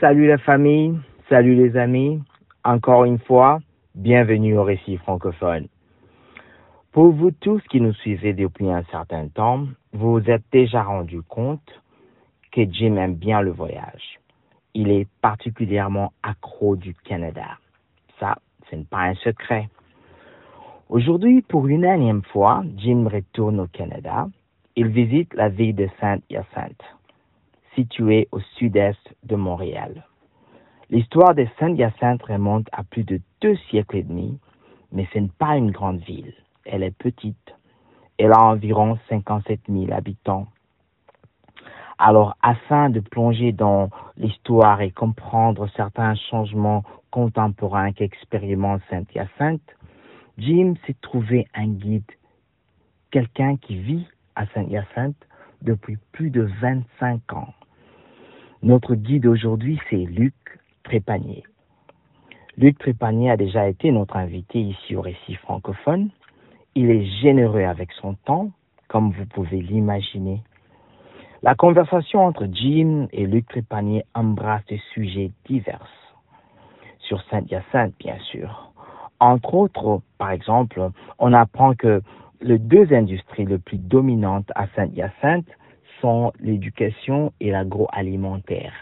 Salut la famille, salut les amis. Encore une fois, bienvenue au récit francophone. Pour vous tous qui nous suivez depuis un certain temps, vous vous êtes déjà rendu compte que Jim aime bien le voyage. Il est particulièrement accro du Canada. Ça, ce n'est pas un secret. Aujourd'hui, pour une énième fois, Jim retourne au Canada. Il visite la ville de Saint-Hyacinthe situé au sud-est de Montréal. L'histoire de Saint-Hyacinthe remonte à plus de deux siècles et demi, mais ce n'est pas une grande ville. Elle est petite. Elle a environ 57 000 habitants. Alors, afin de plonger dans l'histoire et comprendre certains changements contemporains qu'expérimente Saint-Hyacinthe, Jim s'est trouvé un guide, quelqu'un qui vit à Saint-Hyacinthe depuis plus de 25 ans. Notre guide aujourd'hui, c'est Luc Trépanier. Luc Trépanier a déjà été notre invité ici au Récit francophone. Il est généreux avec son temps, comme vous pouvez l'imaginer. La conversation entre Jim et Luc Trépanier embrasse des sujets divers. Sur Saint-Hyacinthe, bien sûr. Entre autres, par exemple, on apprend que les deux industries les plus dominantes à Saint-Hyacinthe sont l'éducation et l'agroalimentaire.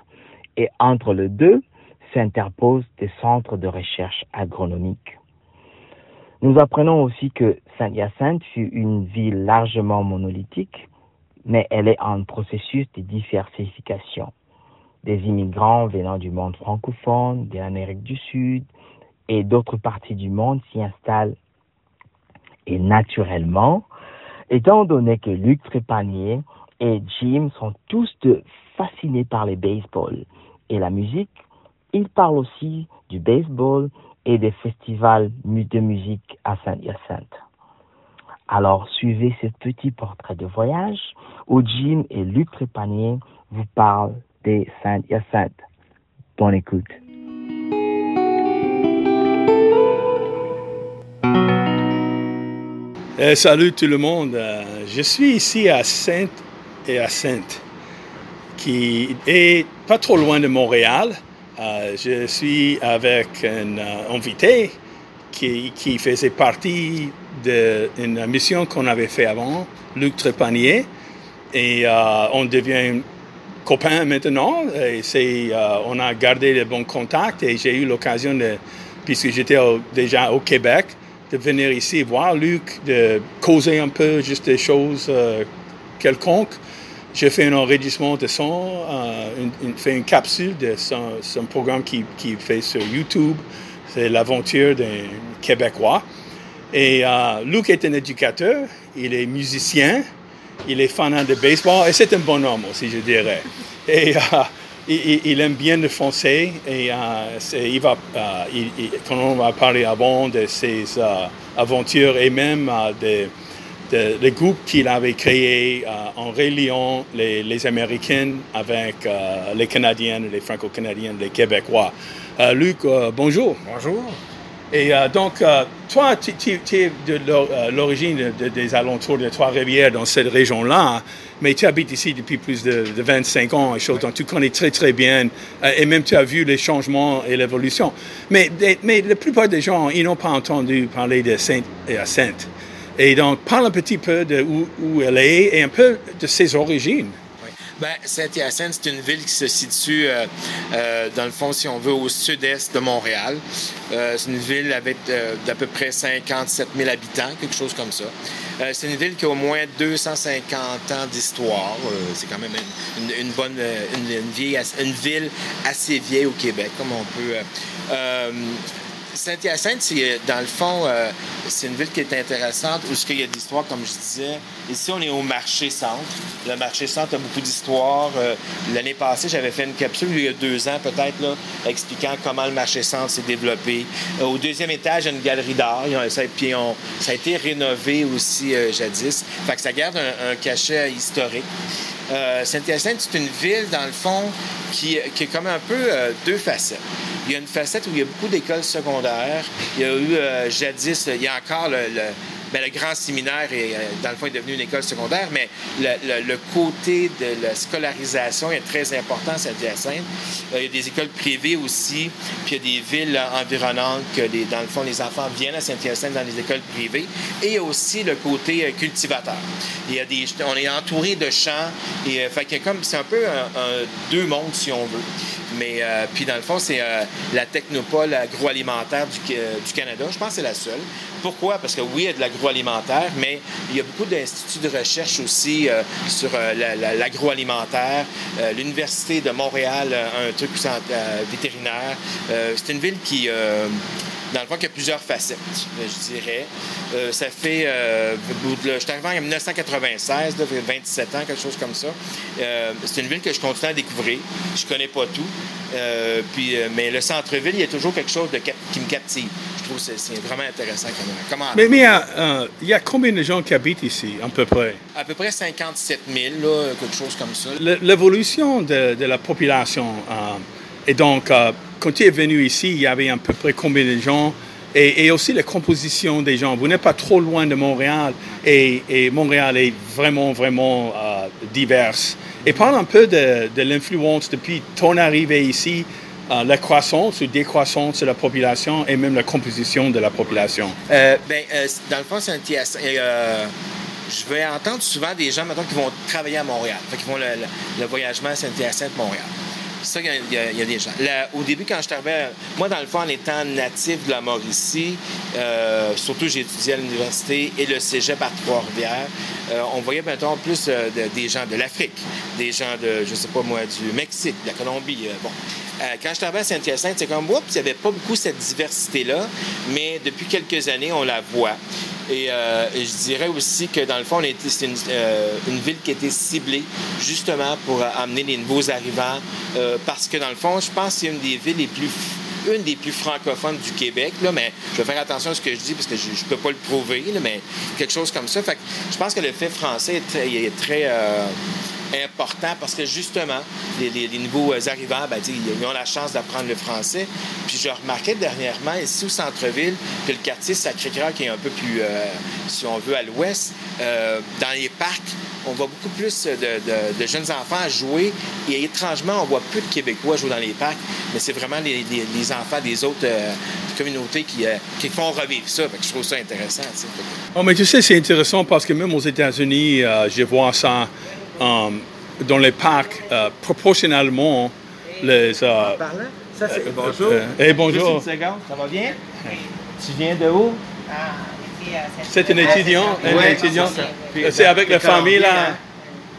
Et entre les deux s'interposent des centres de recherche agronomique. Nous apprenons aussi que Saint-Hyacinthe fut une ville largement monolithique, mais elle est en processus de diversification. Des immigrants venant du monde francophone, de l'Amérique du Sud et d'autres parties du monde s'y installent. Et naturellement, étant donné que Luc Trépanier et Jim sont tous fascinés par les baseball et la musique. Ils parlent aussi du baseball et des festivals de musique à Saint-Hyacinthe. Alors, suivez ce petit portrait de voyage où Jim et Luc Trépanier vous parlent des Saint-Hyacinthe. Bonne écoute. Euh, salut tout le monde. Euh, je suis ici à Saint et à Sainte, qui est pas trop loin de Montréal. Euh, je suis avec un euh, invité qui, qui, faisait partie d'une mission qu'on avait fait avant, Luc Trépanier, et euh, on devient copains maintenant. Et c'est, on a gardé de bons contacts et j'ai eu l'occasion puisque j'étais déjà au Québec, de venir ici voir Luc, de causer un peu juste des choses quelconques. J'ai fait un enregistrement de son, euh, une, fait une capsule de son, programme qui, qui, fait sur YouTube. C'est l'aventure d'un Québécois. Et euh, Luc est un éducateur, il est musicien, il est fan de baseball et c'est un bon homme aussi, je dirais. Et euh, il, aime bien le français et il va, quand on va parler avant de ses aventures et même de le groupe qu'il avait créé euh, en reliant les, les, Américains avec euh, les Canadiens, les Franco-Canadiens, les Québécois. Euh, Luc, bonjour. Bonjour. Et donc, toi, tu es de l'origine des alentours de Trois-Rivières, dans cette région-là, mais tu habites ici depuis plus de, 25 ans, et chose, donc tu connais très, très bien, et même tu as vu les changements et l'évolution. Mais, mais la plupart des gens, ils n'ont pas entendu parler de Sainte et à Sainte. Et donc, parle un petit peu de où, elle est et un peu de ses origines. Ben, Saint-Hyacinthe, c'est une ville qui se situe, euh, euh, dans le fond, si on veut, au sud-est de Montréal. Euh, c'est une ville avec d'à peu près 57 000 habitants, quelque chose comme ça. c'est une ville qui a au moins 250 ans d'histoire. c'est quand même une, bonne, une, une, ville assez vieille au Québec, comme on peut Saint-Hyacinthe, c'est, dans le fond, euh, c'est une ville qui est intéressante où il y a de l'histoire, comme je disais. Ici, on est au marché centre. Le marché centre a beaucoup d'histoire. Euh, l'année passée, j'avais fait une capsule, il y a deux ans peut-être, là, expliquant comment le marché centre s'est développé. Euh, au deuxième étage, il y a une galerie d'art. Ça, puis ça a été rénové aussi jadis. Fait que ça garde un, cachet historique. Saint-Hyacinthe, c'est une ville, dans le fond, qui, qui est comme un peu deux facettes. Il y a une facette où il y a beaucoup d'écoles secondaires. Il y a eu euh, jadis, il y a encore le, ben, le grand séminaire est, euh, dans le fond, est devenu une école secondaire, mais le, côté de la scolarisation est très important à Saint-Hyacinthe. Euh, il y a des écoles privées aussi, puis il y a des villes environnantes que, dans le fond, les enfants viennent à Saint-Hyacinthe dans les écoles privées. Et aussi le côté cultivateur. Il y a des, on est entouré de champs, et fait comme, c'est un peu deux mondes, si on veut. Mais euh, puis dans le fond, c'est euh, la technopole agroalimentaire du, euh, du, Canada. Je pense que c'est la seule. Pourquoi? Parce que oui, il y a de l'agroalimentaire, mais il y a beaucoup d'instituts de recherche aussi sur l'agroalimentaire. L'Université de Montréal a un truc vétérinaire. c'est une ville qui dans le fond, il y a plusieurs facettes, je dirais. Euh, ça fait. Euh, je suis arrivé en 1996, 27 ans, quelque chose comme ça. Euh, c'est une ville que je continue à découvrir. Je connais pas tout. puis, mais le centre-ville, il y a toujours quelque chose de qui me captive. Je trouve que c'est vraiment intéressant comme, Mais, mais il y a combien de gens qui habitent ici, à peu près? À peu près 57 000, là, quelque chose comme ça. L'évolution de, de, la population. Et donc, quand tu es venu ici, il y avait à peu près combien de gens? Et, aussi la composition des gens. Vous n'êtes pas trop loin de Montréal et, Montréal est vraiment, vraiment euh, diverse. Et parle un peu de, l'influence depuis ton arrivée ici, euh, la croissance ou décroissance de la population et même la composition de la population. Euh, ben, dans le fond, c'est un je vais entendre souvent des gens maintenant qui vont travailler à Montréal, qui font le, le voyagement à Saint-Hyacinthe-Montréal ça, il y, a des gens. au début, quand je travaillais, moi, dans le fond, en étant natif de la Mauricie, euh, surtout j'ai étudié à l'université et le cégep à Trois-Rivières, euh, on voyait maintenant plus euh, des gens de l'Afrique, des gens de, je sais pas moi, du Mexique, de la Colombie. bon. quand je travaillais à Saint-Hyacinthe, c'est comme, oups, il n'y avait pas beaucoup cette diversité-là, mais depuis quelques années, on la voit. Euh, et, je dirais aussi que dans le fond, c'est euh, une, ville qui a été ciblée justement pour amener les nouveaux arrivants euh, parce que dans le fond, je pense que c'est une des villes les plus une des plus francophones du Québec, là, mais je vais faire attention à ce que je dis parce que je ne peux pas le prouver, mais quelque chose comme ça. Fait je pense que le fait français est très, important parce que justement, les, nouveaux arrivants, ben, ils ont la chance d'apprendre le français. Puis je remarquais dernièrement, ici au centre-ville, que le quartier Sacré-Cœur, qui est un peu plus, euh, si on veut, à l'ouest, euh, dans les parcs, on voit beaucoup plus de, jeunes enfants jouer. Et étrangement, on voit plus de Québécois jouer dans les parcs, mais c'est vraiment les, enfants des autres euh, communautés qui, qui, font revivre ça. je trouve ça intéressant. Oh, mais tu sais, c'est intéressant parce que même aux États-Unis, je vois ça Um, dans les parcs, euh, proportionnellement, les... Euh, ça c'est... Euh, bonjour. Eh, bonjour. Juste une seconde, ça va bien? Tu viens de où? Ah, c'est un étudiant, un étudiant. C'est avec la famille là,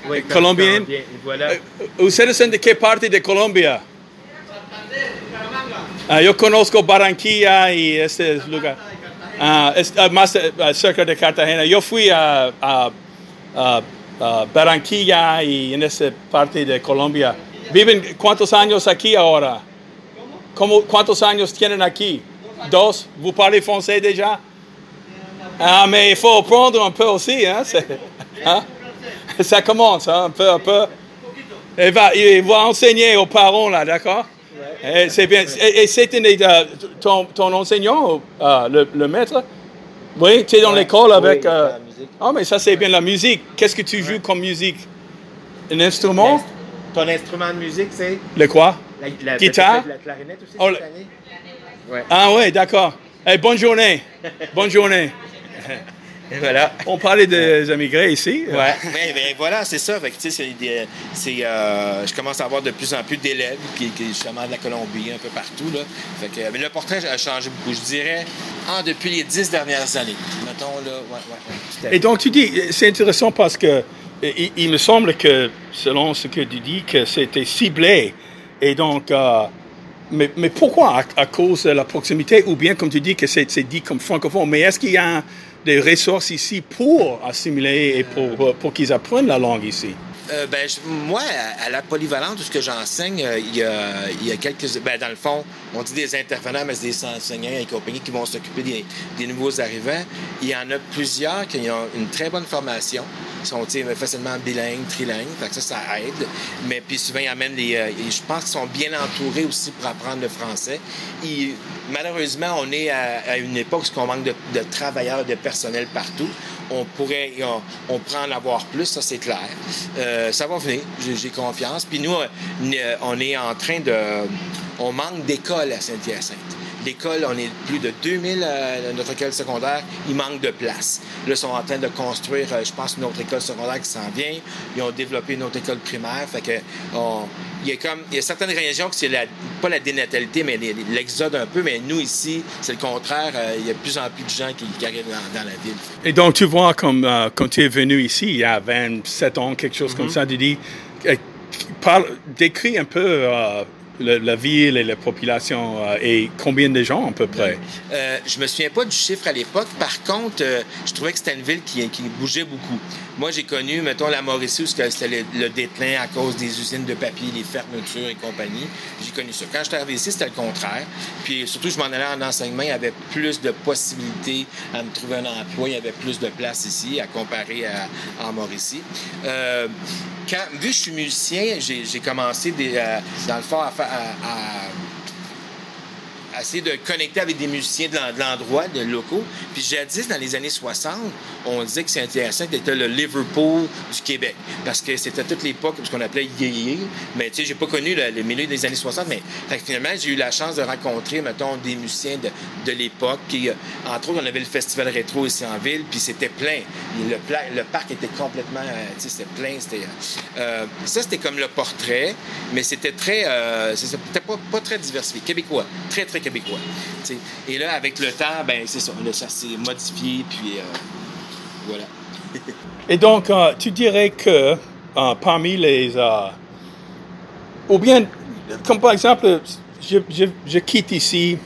oui, colombienne. Voilà. ¿Ustedes de qué parte de Colombia? Ah, yo conozco Barranquilla y este lugar. Ah, es, más cerca de Cartagena. Yo fui a, a, a uh, Barranquilla y en esa parte de Colombia. ¿Viven cuántos años aquí ahora? ¿Cómo, ¿Cuántos años tienen aquí? Dos? ¿Vous parlez français déjà? Ah, mais il faut apprendre un peu aussi, hein? hein? Ça commence, hein? un peu, un peu. Il va, il va enseigner aux parents, là, d'accord? C'est bien. Et, c'est euh, ton, ton, enseignant, euh, le, le, maître? Oui, tu es dans l'école avec. Oui, ah, mais ça, c'est bien la musique. Qu'est-ce que tu joues comme musique? Un instrument? Ton instrument de musique, c'est? Le quoi? La, Guitare? La clarinette aussi, oh, ouais. Ah, oui, d'accord. Hey, bonne journée. bonne journée. voilà. On parlait des immigrés ici. Oui, ben, ben, voilà, c'est ça. Fait que, c'est, c'est, euh, je commence à avoir de plus en plus d'élèves qui, qui justement de la Colombie, un peu partout. Là. Fait que, mais le portrait a changé beaucoup, je dirais, depuis les dix dernières années. Et donc, tu dis, c'est intéressant parce que il, me semble que, selon ce que tu dis, que c'était ciblé. Et donc, euh, mais, mais pourquoi? À, cause de la proximité ou bien comme tu dis que c'est dit comme francophone mais est-ce qu'il y a des ressources ici pour assimiler et pour, pour qu'ils apprennent la langue ici? Euh, ben, moi, à, la polyvalente, ce que j'enseigne, euh, il, y a, y, a, quelques. Ben, dans le fond, on dit des intervenants, mais c'est des enseignants et compagnie qui vont s'occuper des, des, nouveaux arrivants. Il y en a plusieurs qui ont une très bonne formation, sont facilement bilingues, trilingues, fait que ça, ça aide. Mais puis souvent, ils amènent les. Euh, je pense qu'ils sont bien entourés aussi pour apprendre le français. malheureusement, on est à, une époque où on manque de, de travailleurs, de personnel partout on pourrait, on, prend en avoir plus, ça c'est clair. Euh, ça va venir, j'ai confiance. Puis nous, euh, on est en train de, on manque d'écoles à Saint-Hyacinthe. L'école, on est plus de 2000 à notre école secondaire, il manque de place. Là, ils sont en train de construire, euh, je pense, une autre école secondaire qui s'en vient. Ils ont développé une autre école primaire. Fait que, il y a comme, il y a certaines régions que c'est pas la dénatalité, mais l'exode un peu. Mais nous, ici, c'est le contraire. Euh, il y a de plus en plus de gens qui, arrivent dans, la ville. Et donc, tu vois, comme euh, quand tu es venu ici, il y a 27 ans, quelque chose comme mm-hmm. ça, tu dis, parle, décris un peu la ville et la population euh, et combien de gens à peu près? Euh, je me souviens pas du chiffre à l'époque. Par contre, euh, je trouvais que c'était une ville qui, qui bougeait beaucoup. Moi, j'ai connu, mettons, la Mauricie, où c'était le, déclin à cause des usines de papier, les fermetures et compagnie. J'ai connu ça. Quand je suis arrivé ici, c'était le contraire. Puis surtout, je m'en allais en enseignement. Il y avait plus de possibilités à me trouver un emploi. Il y avait plus de place ici à comparer à, en Mauricie. Quand, vu que je suis musicien, j'ai commencé des, euh, dans le fond à, à essayer de connecter avec des musiciens de l'endroit, de locaux. Puis jadis, dans les années 60, on disait que Saint-Hyacinthe était le Liverpool du Québec. Parce que c'était toute l'époque, ce qu'on appelait yéyé. Mais tu sais, j'ai pas connu le, milieu des années 60, mais finalement, j'ai eu la chance de rencontrer, mettons, des musiciens de, de l'époque. Qui, euh, entre autres, on avait le festival rétro ici en ville, puis c'était plein. Le, le, parc était complètement, euh, tu sais, c'était plein. Euh, ça, c'était comme le portrait, mais c'était très, c'était pas, pas très diversifié. Québécois, très, très. Et là, avec le temps, ben c'est ça, ça s'est modifié, puis euh, voilà. Et donc, euh, tu dirais que euh, parmi les... ou bien, comme par exemple, je, je, quitte ici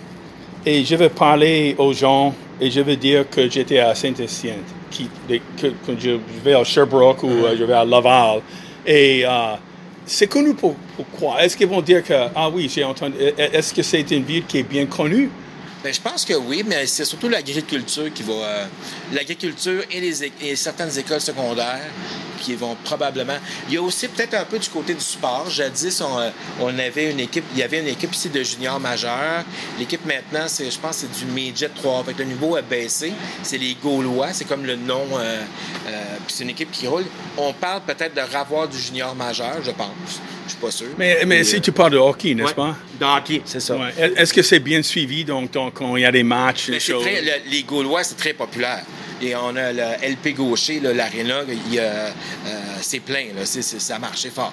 et je vais parler aux gens et je vais dire que j'étais à Saint-Hyacinthe, que, que, je vais à Sherbrooke ou mm-hmm. je vais à Laval. Et c'est connu pour, pourquoi? Est-ce qu'ils vont dire que, ah oui, j'ai entendu, est-ce que c'est une ville qui est bien connue? Bien, je pense que oui, mais c'est surtout l'agriculture qui va. Euh, l'agriculture et, les, et certaines écoles secondaires qui vont probablement. Il y a aussi peut-être un peu du côté du sport. Jadis, on, euh, on, avait une équipe, il y avait une équipe ici de juniors majeurs. L'équipe maintenant, c'est, je pense, c'est du Midget 3. Fait le niveau a baissé. C'est les Gaulois, c'est comme le nom. Euh, euh, puis c'est une équipe qui roule. On parle peut-être de ravoir du junior majeur, je pense. Je suis pas sûr. Mais, mais si tu parles de hockey, n'est-ce pas? De hockey, c'est ça. Est-ce que c'est bien suivi, donc, quand il y a des matchs? les Gaulois, c'est très populaire. Et on a le LP Gaucher, l'aréna, euh, c'est plein, là, ça marche, c'est fort.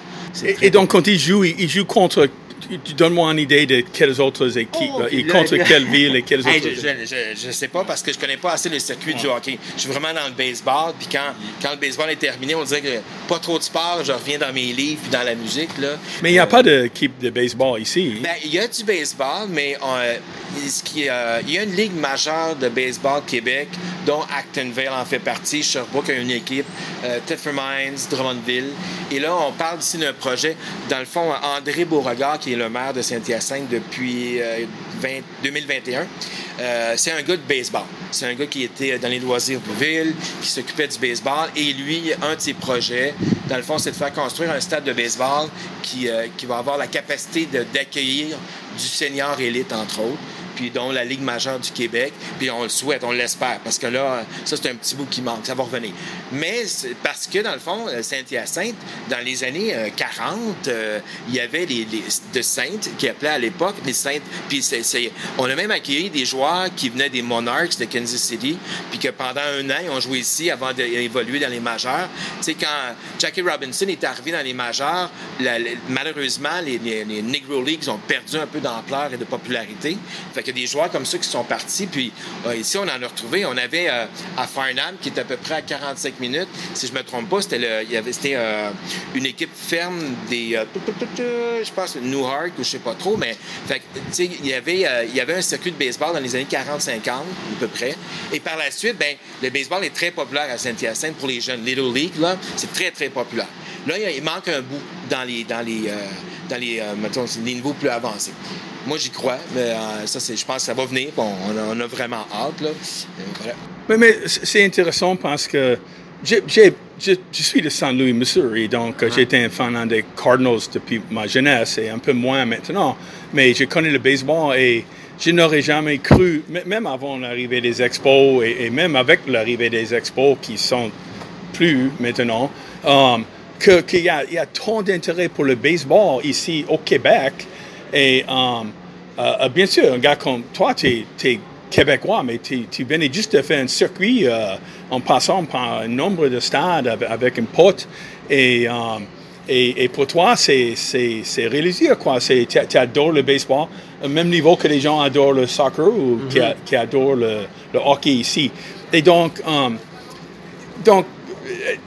Et, donc, quand ils jouent, ils jouent contre tu donnes-moi une idée de quelles autres équipes, oh, et contre quelle ville et quelles autres Je ne sais pas parce que je connais pas assez le circuit du hockey. Je suis vraiment dans le baseball, puis quand, quand le baseball est terminé, on dirait que pas trop de sport, je reviens dans mes livres puis dans la musique. Là. Mais il n'y a pas d'équipe de baseball ici. Ben, il y a du baseball, mais euh, il y a une ligue majeure de baseball Québec, dont Actonville en fait partie. Sherbrooke a une équipe, euh, Mines, Drummondville. Et là, on parle ici d'un projet. Dans le fond, André Beauregard, qui est le maire de Saint-Hyacinthe depuis 2021. Euh, euh, c'est un gars de baseball. C'est un gars qui était dans les loisirs de ville, qui s'occupait du baseball. Et lui, un de ses projets, dans le fond, c'est de faire construire un stade de baseball qui, euh, qui va avoir la capacité d'accueillir du senior élite, entre autres puis dont la Ligue majeure du Québec. Puis on le souhaite, on l'espère, parce que là, ça, c'est un petit bout qui manque, ça va revenir. Mais parce que, dans le fond, euh, Saint-Hyacinthe, dans les années 40, euh, euh, il y avait les, de Saintes, qui appelaient à l'époque les Saintes. Puis on a même accueilli des joueurs qui venaient des Monarchs de Kansas City, puis que pendant un an, ils ont joué ici avant d'évoluer dans les majeurs. Tu sais, quand Jackie Robinson est arrivé dans les majeurs, malheureusement, les, les, Negro Leagues ont perdu un peu d'ampleur et de popularité. Fait qu'il y a des joueurs comme ça qui sont partis. Puis ici, on en a retrouvé. On avait à Farnham, qui est à peu près à 45 minutes. Si je me trompe pas, c'était il y avait c'était une équipe ferme des je pense Newhart ou je sais pas trop, mais il y avait il y avait un circuit de baseball dans les années 40-50 à peu près. Et par la suite, ben le baseball est très populaire à Saint-Hyacinthe pour les jeunes. Little League là, c'est très très populaire. Là, il manque un bout dans les dans les dans les, mettons, les niveaux plus avancés. Moi, j'y crois, mais ça, c'est, je pense que ça va venir. Bon, on a, vraiment hâte. Là. Mais, mais c'est intéressant parce que j'ai, je, suis de Saint Louis, Missouri, donc j'ai j'étais un fan des Cardinals depuis ma jeunesse et un peu moins maintenant. Mais je connais le baseball et je n'aurais jamais cru, même avant l'arrivée des expos et, même avec l'arrivée des expos qui sont plus maintenant, um, qu'il y, a, y a tant d'intérêt pour le baseball ici au Québec. Et um, uh, bien sûr, un gars comme toi, tu es québécois, mais tu, venais juste de faire un circuit euh, en passant par un nombre de stades avec, un pote. Et, euh, et, et, pour toi, c'est, c'est, c'est réalisé, tu, adores le baseball, au même niveau que les gens adorent le soccer ou qui, mm-hmm. qui, adorent le, le, hockey ici. Et donc, um, donc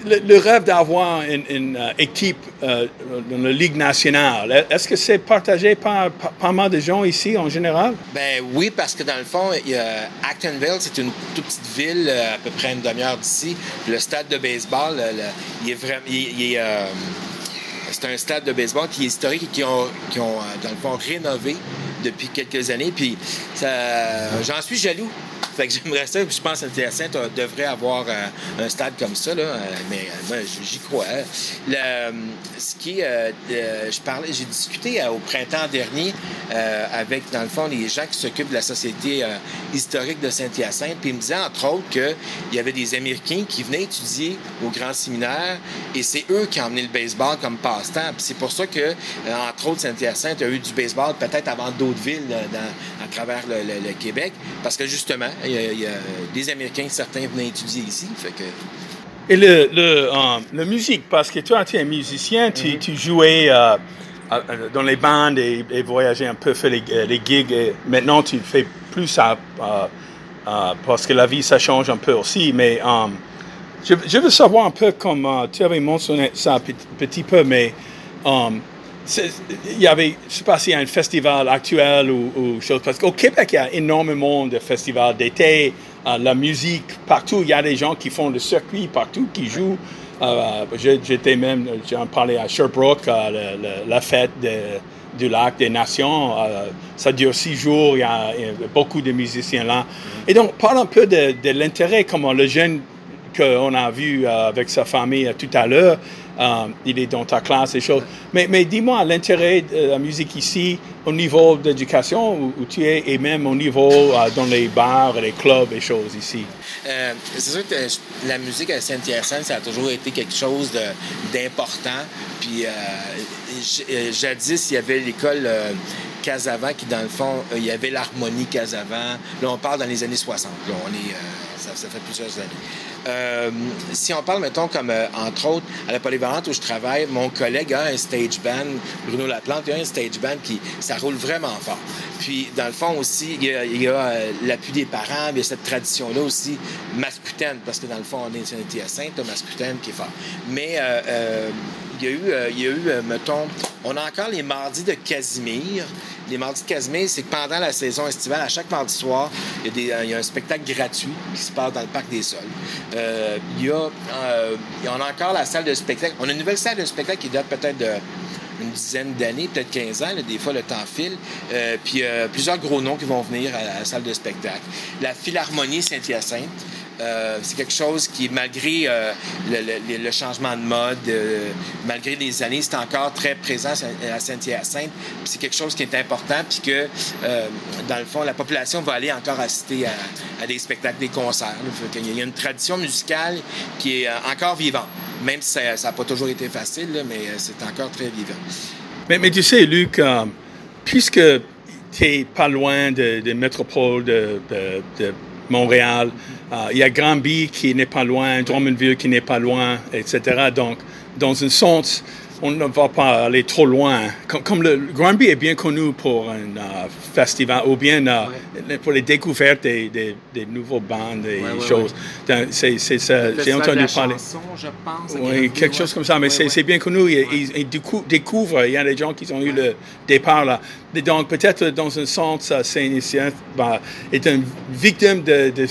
le, rêve d'avoir une, euh, équipe euh, dans la Ligue nationale, est-ce que c'est partagé par, pas mal de gens ici en général? Ben oui, parce que dans le fond, Actonville, c'est une toute petite ville euh, à peu près une demi-heure d'ici. Le stade de baseball, il est vraiment. c'est un stade de baseball qui est historique et qui ont, qui ont dans le fond, rénové depuis quelques années. Puis j'en suis jaloux fait que j'aimerais ça. Je pense que Saint-Hyacinthe devrait avoir euh, un stade comme ça, là, euh, mais euh, moi, j'y crois. Le, ce qui j'ai discuté au printemps dernier avec, dans le fond, les gens qui s'occupent de la Société historique de Saint-Hyacinthe, puis ils me disaient, entre autres, qu'il y avait des Américains qui venaient étudier au grand séminaire, et c'est eux qui ont emmené le baseball comme passe-temps. C'est pour ça que, entre autres, Saint-Hyacinthe a eu du baseball peut-être avant d'autres villes dans, travers le Québec, parce que justement, il y, a, des Américains, certains venaient étudier ici. Fait que... Et le, le, euh, la musique, parce que toi, tu es un musicien, tu, tu jouais euh, dans les bandes et, et voyageais un peu, fait les, euh, les, gigs. Et maintenant, tu fais plus ça parce que la vie, ça change un peu aussi. Mais je, je, veux savoir un peu comme tu avais mentionné ça un petit, petit peu, mais il y avait, je sais pas s'il y a un festival actuel ou, ou chose, parce qu'au Québec, il y a énormément de festivals d'été, euh, la musique, partout, il y a des gens qui font le circuit partout, qui jouent. Euh, j'étais même, j'en parlais à Sherbrooke, euh, la fête du lac des nations. ça dure six jours, il y, a, beaucoup de musiciens là. Et donc, parle un peu de l'intérêt, comment le jeune qu'on a vu avec sa famille tout à l'heure, euh, il est dans ta classe et choses. Mais, dis-moi, l'intérêt de la musique ici, au niveau d'éducation où, tu es, et même au niveau euh, dans les bars, les clubs et choses ici? Euh, c'est sûr que la musique à Saint-Hyacinthe, ça a toujours été quelque chose d'important. Puis jadis, il y avait l'école Casavant qui, dans le fond, il y avait l'harmonie Casavant. Là, on parle dans les années 60. Là, on est, ça, fait plusieurs années. Euh, si on parle, mettons, comme euh, entre autres, à la polyvalente où je travaille, mon collègue a un stage band, Bruno Laplante, il a un stage band qui, ça roule vraiment fort. Puis, dans le fond aussi, il y a, euh, l'appui des parents, il y a cette tradition-là aussi mascutaine, parce que dans le fond, on est une Sainte, mascutaine qui est fort. Mais il y a eu, il y a eu mettons, on a encore les mardis de Casimir, les mardis de Casimir, c'est que pendant la saison estivale, à chaque mardi soir, il y, a a un spectacle gratuit qui se passe dans le Parc des Sols. Euh, il, y a, euh, on a encore la salle de spectacle. On a une nouvelle salle de spectacle qui date peut-être d'une dizaine d'années, peut-être 15 ans. des fois, le temps file. Euh, puis plusieurs gros noms qui vont venir à la salle de spectacle. La Philharmonie Saint-Hyacinthe. Euh, c'est quelque chose qui, malgré euh, le, changement de mode, euh, malgré les années, c'est encore très présent à Saint-Hyacinthe. C'est quelque chose qui est important, puis que, dans le fond, la population va aller encore assister à, des spectacles, des concerts. Il y a une tradition musicale qui est encore vivante, même si ça n'a pas toujours été facile, mais c'est encore très vivant. Mais, tu sais, Luc, puisque tu n'es pas loin de, de métropole de Montréal. Euh, il y a Granby qui n'est pas loin, Drummondville qui n'est pas loin, etc. Donc, dans un sens, on ne va pas aller trop loin. Comme, comme le Granby est bien connu pour un euh, festival ou bien euh, pour les découvertes des, des, des nouveaux bandes et Ouais, ouais, choses. C'est, J'ai entendu parler. chanson, je pense. Oui, quelque chose comme ça, mais c'est bien connu. Ils, ils- ils décou- découvrent, il y a des gens qui ont eu le départ là. Et donc, peut-être dans un sens, Saint-Nicien bah, est une victime de, de,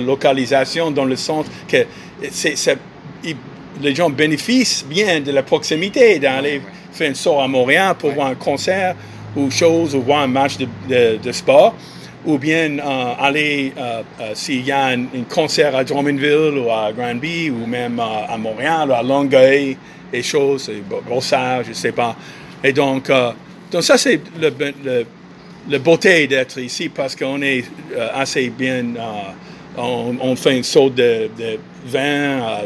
localisation dans le sens que c'est, c'est- il- les gens bénéficient bien de la proximité d'aller faire un sort à Montréal pour voir un concert ou chose, ou voir un match de, de- de sport ou bien euh, aller, euh, euh, s'il y a un, un concert à Drummondville ou à Granby, ou même à Montréal, ou à Longueuil, et choses, et Brossard, je sais pas. Et donc, donc ça, c'est le, le, le beauté d'être ici, parce qu'on est assez bien, on, on fait une saut de, de 20 à, à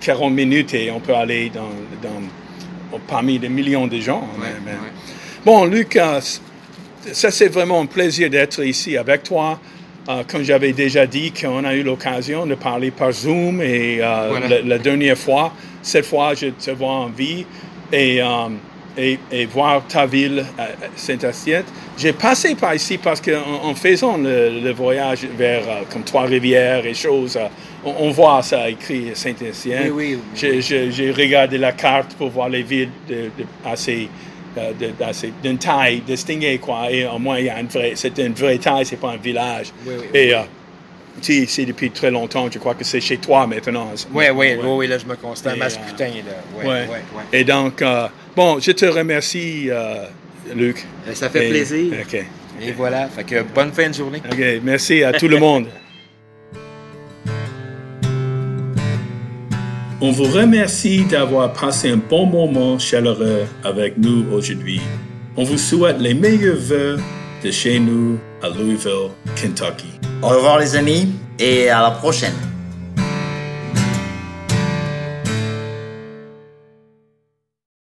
40 minutes, et on peut aller dans, dans, parmi des millions de gens. Ouais, Mais- mais- ouais. Bon, Lucas, ça c'est vraiment un plaisir d'être ici avec toi. Euh, comme j'avais déjà dit, qu'on a eu l'occasion de parler par Zoom et euh, Voilà. la, la dernière fois, cette fois, je te vois en vie et, euh, et, et voir ta ville, euh, Saint-Assiette. J'ai passé par ici parce qu'en en faisant le, le voyage vers euh, comme Trois-Rivières et choses, euh, on, on voit ça écrit Saint-Assiette. Oui, oui, oui. J'ai- regardé la carte pour voir les villes de, de- assez d'une taille distinguée quoi et au moins il y a une vraie c'est une vraie taille c'est pas un village Oui, oui, et euh, tu es ici depuis très longtemps je crois que c'est chez toi maintenant Oui, oui, oui, là, je me constate. Masse euh, là. Ouais, ouais. ouais, ouais. et donc euh, bon je te remercie euh, Luc Et Ça fait Et- plaisir. Et voilà. Fait que bonne fin de journée. ok merci à tout le monde On vous remercie d'avoir passé un bon moment chaleureux avec nous aujourd'hui. On vous souhaite les meilleurs vœux de chez nous à Louisville, Kentucky. Au revoir les amis et à la prochaine.